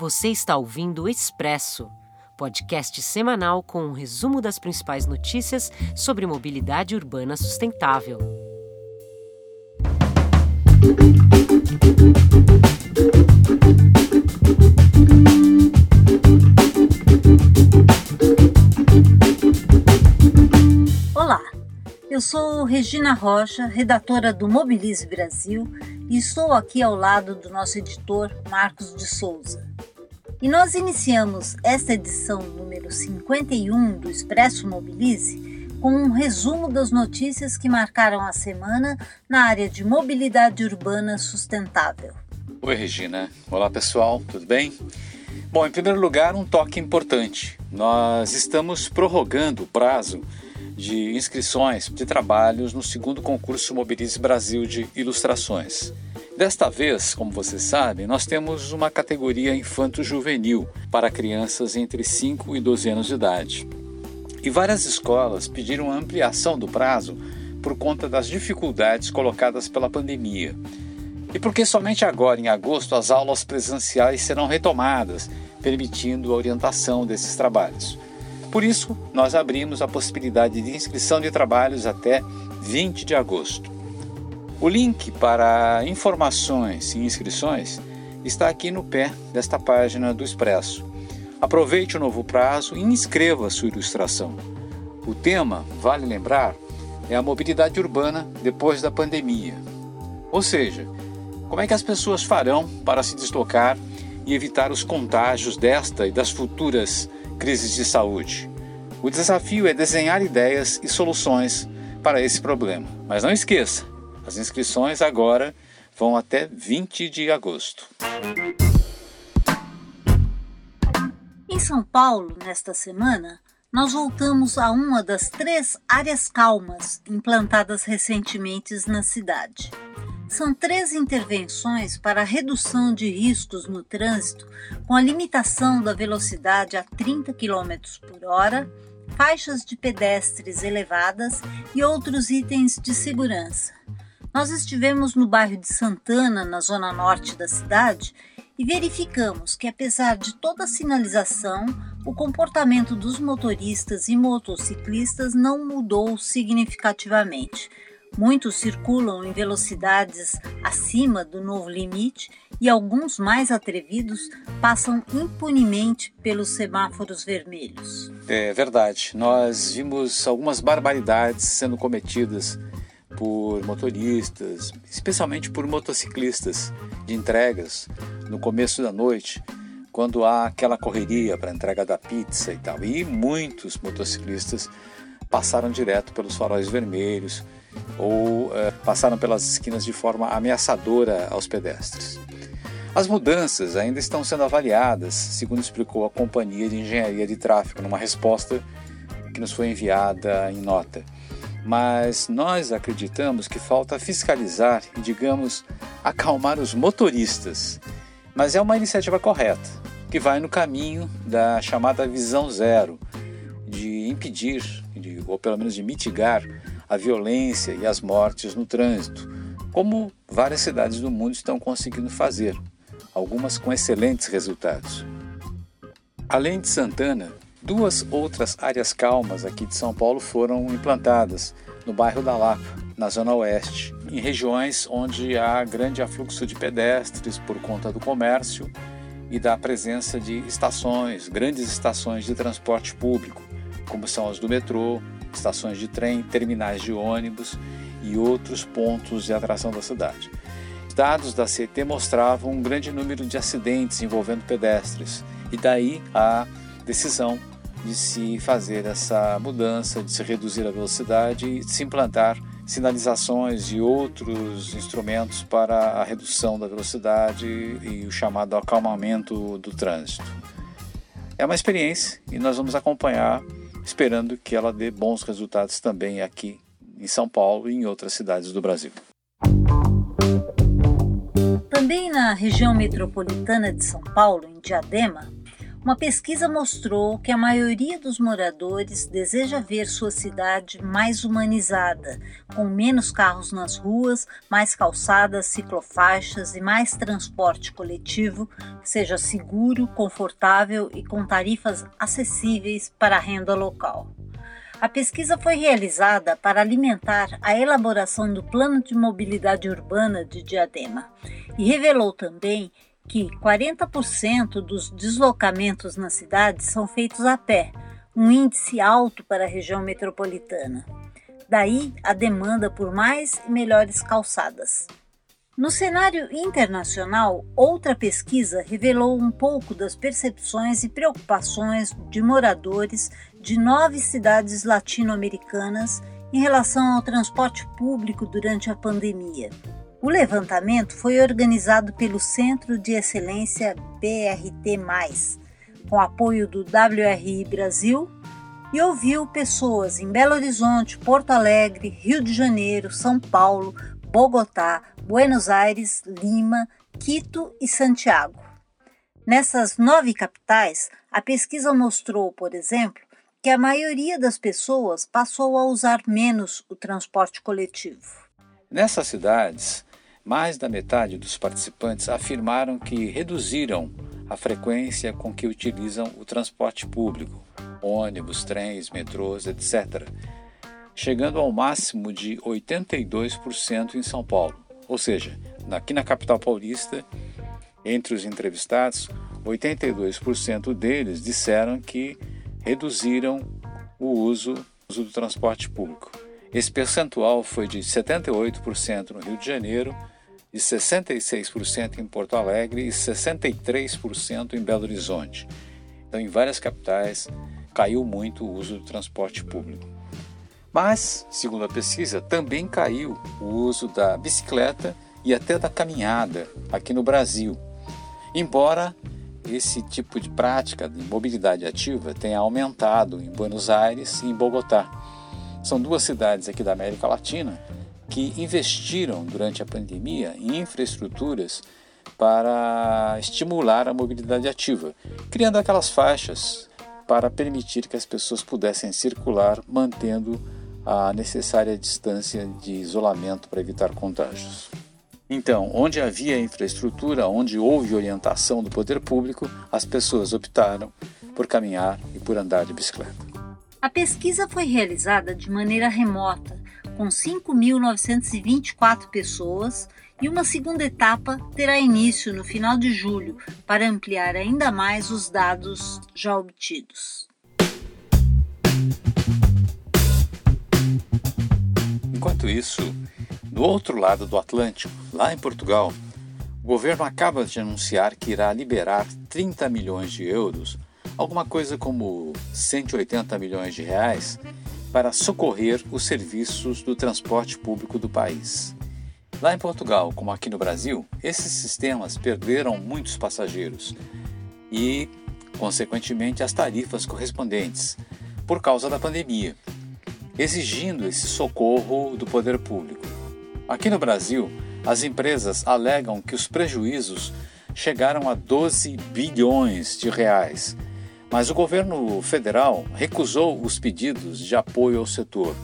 Você está ouvindo o Expresso, podcast semanal com um resumo das principais notícias sobre mobilidade urbana sustentável. Olá, eu sou Regina Rocha, redatora do Mobilize Brasil, e estou aqui ao lado do nosso editor Marcos de Souza. E nós iniciamos esta edição número 51 do Expresso Mobilize com um resumo das notícias que marcaram a semana na área de mobilidade urbana sustentável. Oi, Regina. Olá, pessoal, tudo bem? Bom, em primeiro lugar, um toque importante. Nós estamos prorrogando o prazo de inscrições de trabalhos no segundo concurso Mobilize Brasil de Ilustrações. Desta vez, como vocês sabem, nós temos uma categoria infanto-juvenil para crianças entre 5 e 12 anos de idade. E várias escolas pediram ampliação do prazo por conta das dificuldades colocadas pela pandemia. E porque somente agora, em agosto, as aulas presenciais serão retomadas, permitindo a orientação desses trabalhos. Por isso, nós abrimos a possibilidade de inscrição de trabalhos até 20 de agosto. O link para informações e inscrições está aqui no pé desta página do Expresso. Aproveite o novo prazo e inscreva sua ilustração. O tema, vale lembrar, é a mobilidade urbana depois da pandemia. Ou seja, como é que as pessoas farão para se deslocar e evitar os contágios desta e das futuras crises de saúde? O desafio é desenhar ideias e soluções para esse problema. Mas não esqueça, as inscrições agora vão até 20 de agosto. Em São Paulo, nesta semana, nós voltamos a uma das três áreas calmas implantadas recentemente na cidade. São três intervenções para a redução de riscos no trânsito, com a limitação da velocidade a 30 km por hora, faixas de pedestres elevadas e outros itens de segurança. Nós estivemos no bairro de Santana, na zona norte da cidade, e verificamos que, apesar de toda a sinalização, o comportamento dos motoristas e motociclistas não mudou significativamente. Muitos circulam em velocidades acima do novo limite e alguns mais atrevidos passam impunemente pelos semáforos vermelhos. É verdade. Nós vimos algumas barbaridades sendo cometidas por motoristas, especialmente por motociclistas de entregas no começo da noite, quando há aquela correria para entrega da pizza e tal. E muitos motociclistas passaram direto pelos faróis vermelhos ou é, passaram pelas esquinas de forma ameaçadora aos pedestres. As mudanças ainda estão sendo avaliadas, segundo explicou a Companhia de Engenharia de Tráfego, numa resposta que nos foi enviada em nota mas nós acreditamos que falta fiscalizar e, digamos, acalmar os motoristas. Mas é uma iniciativa correta, que vai no caminho da chamada visão zero, de impedir, de, ou pelo menos de mitigar, a violência e as mortes no trânsito, como várias cidades do mundo estão conseguindo fazer, algumas com excelentes resultados. Além de Santana, Duas outras áreas calmas aqui de São Paulo foram implantadas no bairro da Lapa, na zona oeste, em regiões onde há grande afluxo de pedestres por conta do comércio e da presença de estações, grandes estações de transporte público, como são as do metrô, estações de trem, terminais de ônibus e outros pontos de atração da cidade. Os dados da CT mostravam um grande número de acidentes envolvendo pedestres, e daí a decisão de se fazer essa mudança, de se reduzir a velocidade e de se implantar sinalizações e outros instrumentos para a redução da velocidade e o chamado acalmamento do trânsito. É uma experiência e nós vamos acompanhar, esperando que ela dê bons resultados também aqui em São Paulo e em outras cidades do Brasil. Também na região metropolitana de São Paulo, em Diadema, Uma pesquisa mostrou que a maioria dos moradores deseja ver sua cidade mais humanizada, com menos carros nas ruas, mais calçadas, ciclofaixas e mais transporte coletivo, que seja seguro, confortável e com tarifas acessíveis para a renda local. A pesquisa foi realizada para alimentar a elaboração do Plano de Mobilidade Urbana de Diadema e revelou também que 40% dos deslocamentos na cidade são feitos a pé, um índice alto para a região metropolitana. Daí a demanda por mais e melhores calçadas. No cenário internacional, outra pesquisa revelou um pouco das percepções e preocupações de moradores de nove cidades latino-americanas em relação ao transporte público durante a pandemia. O levantamento foi organizado pelo Centro de Excelência BRT, com apoio do WRI Brasil, e ouviu pessoas em Belo Horizonte, Porto Alegre, Rio de Janeiro, São Paulo, Bogotá, Buenos Aires, Lima, Quito e Santiago. Nessas nove capitais, a pesquisa mostrou, por exemplo, que a maioria das pessoas passou a usar menos o transporte coletivo. Nessas cidades, mais da metade dos participantes afirmaram que reduziram a frequência com que utilizam o transporte público, ônibus, trens, metrôs, etc., chegando ao máximo de 82% em São Paulo. Ou seja, aqui na capital paulista, entre os entrevistados, 82% deles disseram que reduziram o uso, o uso do transporte público. Esse percentual foi de 78% no Rio de Janeiro, de 66% em Porto Alegre e 63% em Belo Horizonte. Então, em várias capitais, caiu muito o uso do transporte público. Mas, segundo a pesquisa, também caiu o uso da bicicleta e até da caminhada aqui no Brasil. Embora esse tipo de prática de mobilidade ativa tenha aumentado em Buenos Aires e em Bogotá. São duas cidades aqui da América Latina que investiram durante a pandemia em infraestruturas para estimular a mobilidade ativa, criando aquelas faixas para permitir que as pessoas pudessem circular mantendo a necessária distância de isolamento para evitar contágios. Então, onde havia infraestrutura, onde houve orientação do poder público, as pessoas optaram por caminhar e por andar de bicicleta. A pesquisa foi realizada de maneira remota com 5.924 pessoas, e uma segunda etapa terá início no final de julho para ampliar ainda mais os dados já obtidos. Enquanto isso, do outro lado do Atlântico, lá em Portugal, o governo acaba de anunciar que irá liberar 30 milhões de euros, alguma coisa como 180 milhões de reais, para socorrer os serviços do transporte público do país. Lá em Portugal, como aqui no Brasil, esses sistemas perderam muitos passageiros e, consequentemente, as tarifas correspondentes por causa da pandemia, exigindo esse socorro do poder público. Aqui no Brasil, as empresas alegam que os prejuízos chegaram a 12 bilhões de reais mas o governo federal recusou os pedidos de apoio ao setor,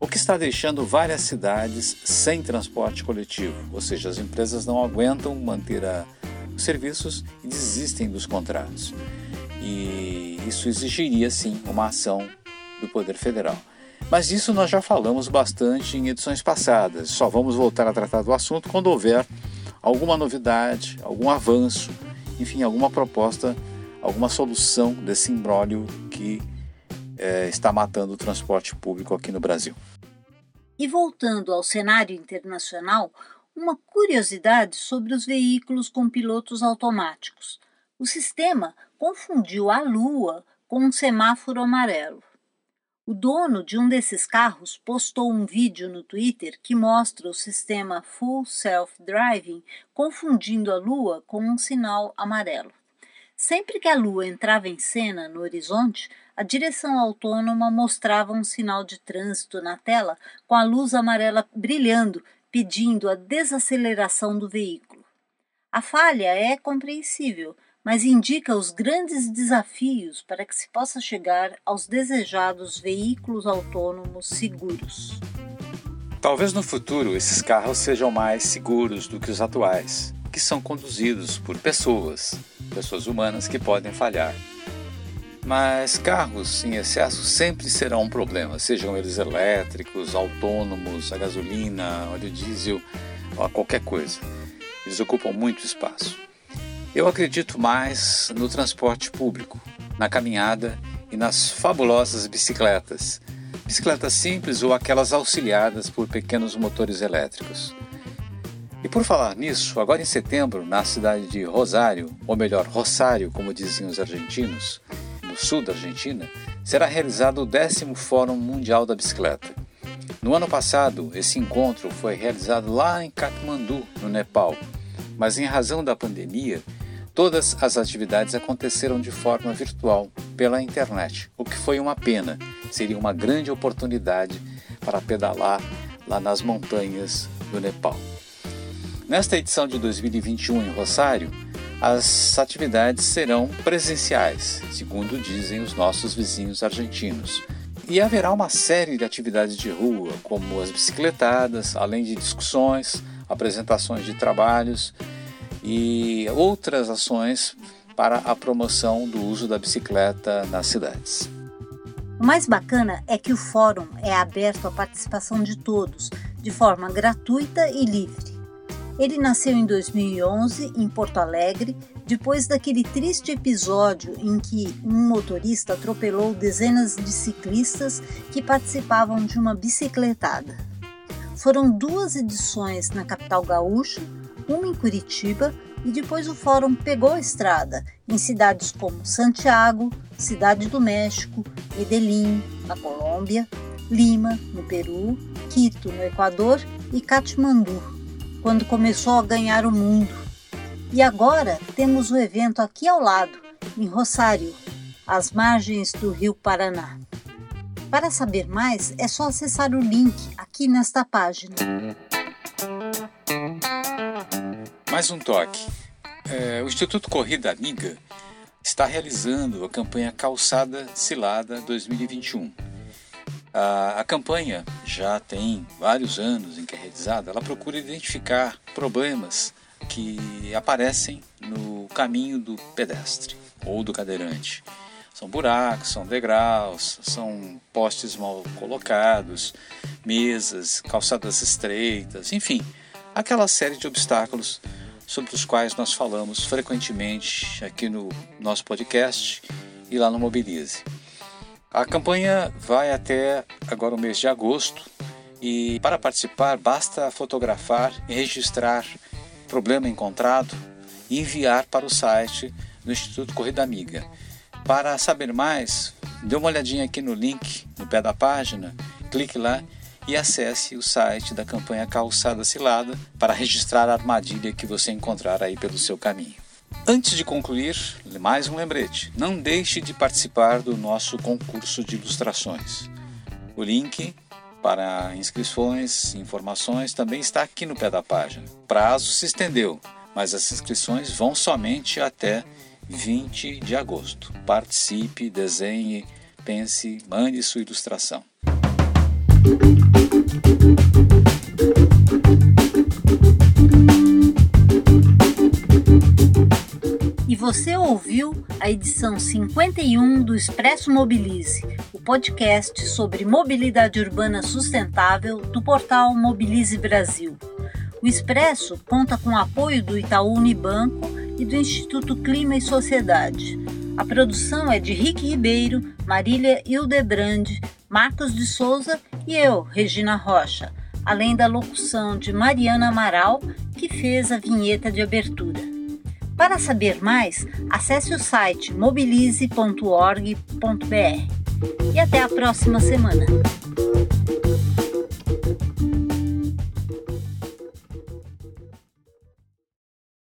o que está deixando várias cidades sem transporte coletivo, ou seja, as empresas não aguentam manter a, os serviços e desistem dos contratos. E isso exigiria sim uma ação do Poder Federal. Mas isso nós já falamos bastante em edições passadas. Só vamos voltar a tratar do assunto quando houver alguma novidade, algum avanço, enfim, alguma proposta alguma solução desse imbróglio que é, está matando o transporte público aqui no Brasil. E voltando ao cenário internacional, uma curiosidade sobre os veículos com pilotos automáticos. O sistema confundiu a Lua com um semáforo amarelo. O dono de um desses carros postou um vídeo no Twitter que mostra o sistema Full Self Driving confundindo a Lua com um sinal amarelo. Sempre que a lua entrava em cena no horizonte, a direção autônoma mostrava um sinal de trânsito na tela com a luz amarela brilhando, pedindo a desaceleração do veículo. A falha é compreensível, mas indica os grandes desafios para que se possa chegar aos desejados veículos autônomos seguros. Talvez no futuro esses carros sejam mais seguros do que os atuais, que são conduzidos por pessoas, pessoas humanas que podem falhar. Mas carros em excesso sempre serão um problema, sejam eles elétricos, autônomos, a gasolina, óleo diesel, qualquer coisa. Eles ocupam muito espaço. Eu acredito mais no transporte público, na caminhada e nas fabulosas bicicletas bicicletas simples ou aquelas auxiliadas por pequenos motores elétricos. E por falar nisso, agora em setembro, na cidade de Rosário, ou melhor, Rosário, como diziam os argentinos, no sul da Argentina, será realizado o décimo Fórum Mundial da Bicicleta. No ano passado, esse encontro foi realizado lá em Katmandu, no Nepal, mas em razão da pandemia, todas as atividades aconteceram de forma virtual, pela internet, o que foi uma pena, seria uma grande oportunidade para pedalar lá nas montanhas do Nepal. Nesta edição de 2021 em Rosário, as atividades serão presenciais, segundo dizem os nossos vizinhos argentinos. E haverá uma série de atividades de rua, como as bicicletadas, além de discussões, apresentações de trabalhos e outras ações para a promoção do uso da bicicleta nas cidades. O mais bacana é que o fórum é aberto à participação de todos, de forma gratuita e livre. Ele nasceu em 2011 em Porto Alegre, depois daquele triste episódio em que um motorista atropelou dezenas de ciclistas que participavam de uma bicicletada. Foram duas edições na capital gaúcha, uma em Curitiba e depois o fórum pegou a estrada em cidades como Santiago, Cidade do México, Medellín, na Colômbia, Lima, no Peru, Quito, no Equador e Katmandu, quando começou a ganhar o mundo. E agora temos o evento aqui ao lado, em Rosário, às margens do Rio Paraná. Para saber mais, é só acessar o link aqui nesta página. Mais um toque. É, o Instituto Corrida Amiga está realizando a campanha Calçada Cilada 2021. A, a, campanha já tem vários anos em que é realizada. Ela procura identificar problemas que aparecem no caminho do pedestre ou do cadeirante. São buracos, são degraus, são postes mal colocados, mesas, calçadas estreitas, enfim, aquela série de obstáculos sobre os quais nós falamos frequentemente aqui no nosso podcast e lá no Mobilize. A campanha vai até agora o mês de agosto e para participar basta fotografar e registrar problema encontrado e enviar para o site do Instituto Corrida Amiga. Para saber mais, dê uma olhadinha aqui no link no pé da página, clique lá e acesse o site da campanha Calçada Cilada para registrar a armadilha que você encontrar aí pelo seu caminho. Antes de concluir, mais um lembrete: não deixe de participar do nosso concurso de ilustrações. O link para inscrições e informações também está aqui no pé da página. O prazo se estendeu, mas as inscrições vão somente até 20 de agosto. Participe, desenhe, pense, mande sua ilustração. Você ouviu a edição 51 do Expresso Mobilize, o podcast sobre mobilidade urbana sustentável do portal Mobilize Brasil. O Expresso conta com o apoio do Itaú Unibanco e do Instituto Clima e Sociedade. A produção é de Rick Ribeiro, Marília Hildebrand, Marcos de Souza e eu, Regina Rocha, além da locução de Mariana Amaral, que fez a vinheta de abertura. Para saber mais, acesse o site mobilize.org.br. E até a próxima semana.